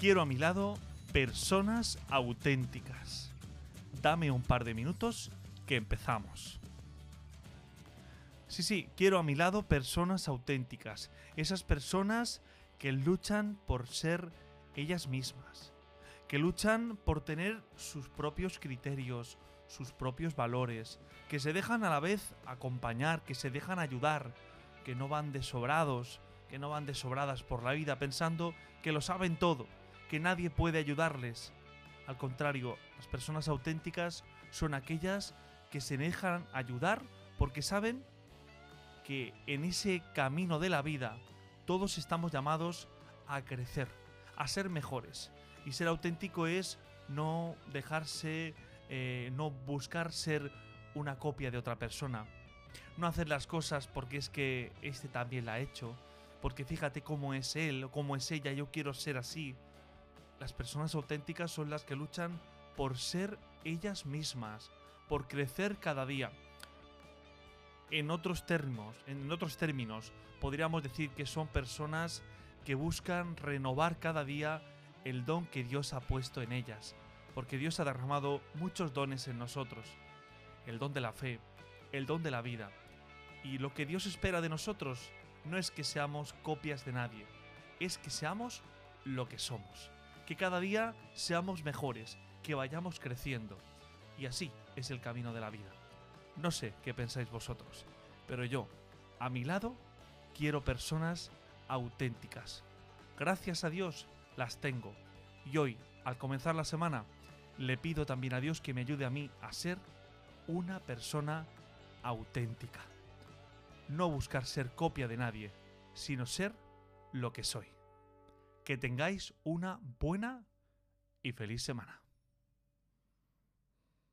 Quiero a mi lado personas auténticas. Dame un par de minutos que empezamos. Sí, sí, quiero a mi lado personas auténticas. Esas personas que luchan por ser ellas mismas. Que luchan por tener sus propios criterios, sus propios valores. Que se dejan a la vez acompañar, que se dejan ayudar. Que no van desobrados, que no van desobradas por la vida pensando que lo saben todo que nadie puede ayudarles. Al contrario, las personas auténticas son aquellas que se dejan ayudar porque saben que en ese camino de la vida todos estamos llamados a crecer, a ser mejores. Y ser auténtico es no dejarse, eh, no buscar ser una copia de otra persona. No hacer las cosas porque es que este también la ha hecho, porque fíjate cómo es él cómo es ella, yo quiero ser así. Las personas auténticas son las que luchan por ser ellas mismas, por crecer cada día. En otros términos, en otros términos, podríamos decir que son personas que buscan renovar cada día el don que Dios ha puesto en ellas, porque Dios ha derramado muchos dones en nosotros. El don de la fe, el don de la vida. Y lo que Dios espera de nosotros no es que seamos copias de nadie, es que seamos lo que somos que cada día seamos mejores, que vayamos creciendo. Y así es el camino de la vida. No sé qué pensáis vosotros, pero yo, a mi lado, quiero personas auténticas. Gracias a Dios las tengo. Y hoy, al comenzar la semana, le pido también a Dios que me ayude a mí a ser una persona auténtica. No buscar ser copia de nadie, sino ser lo que soy que tengáis una buena y feliz semana.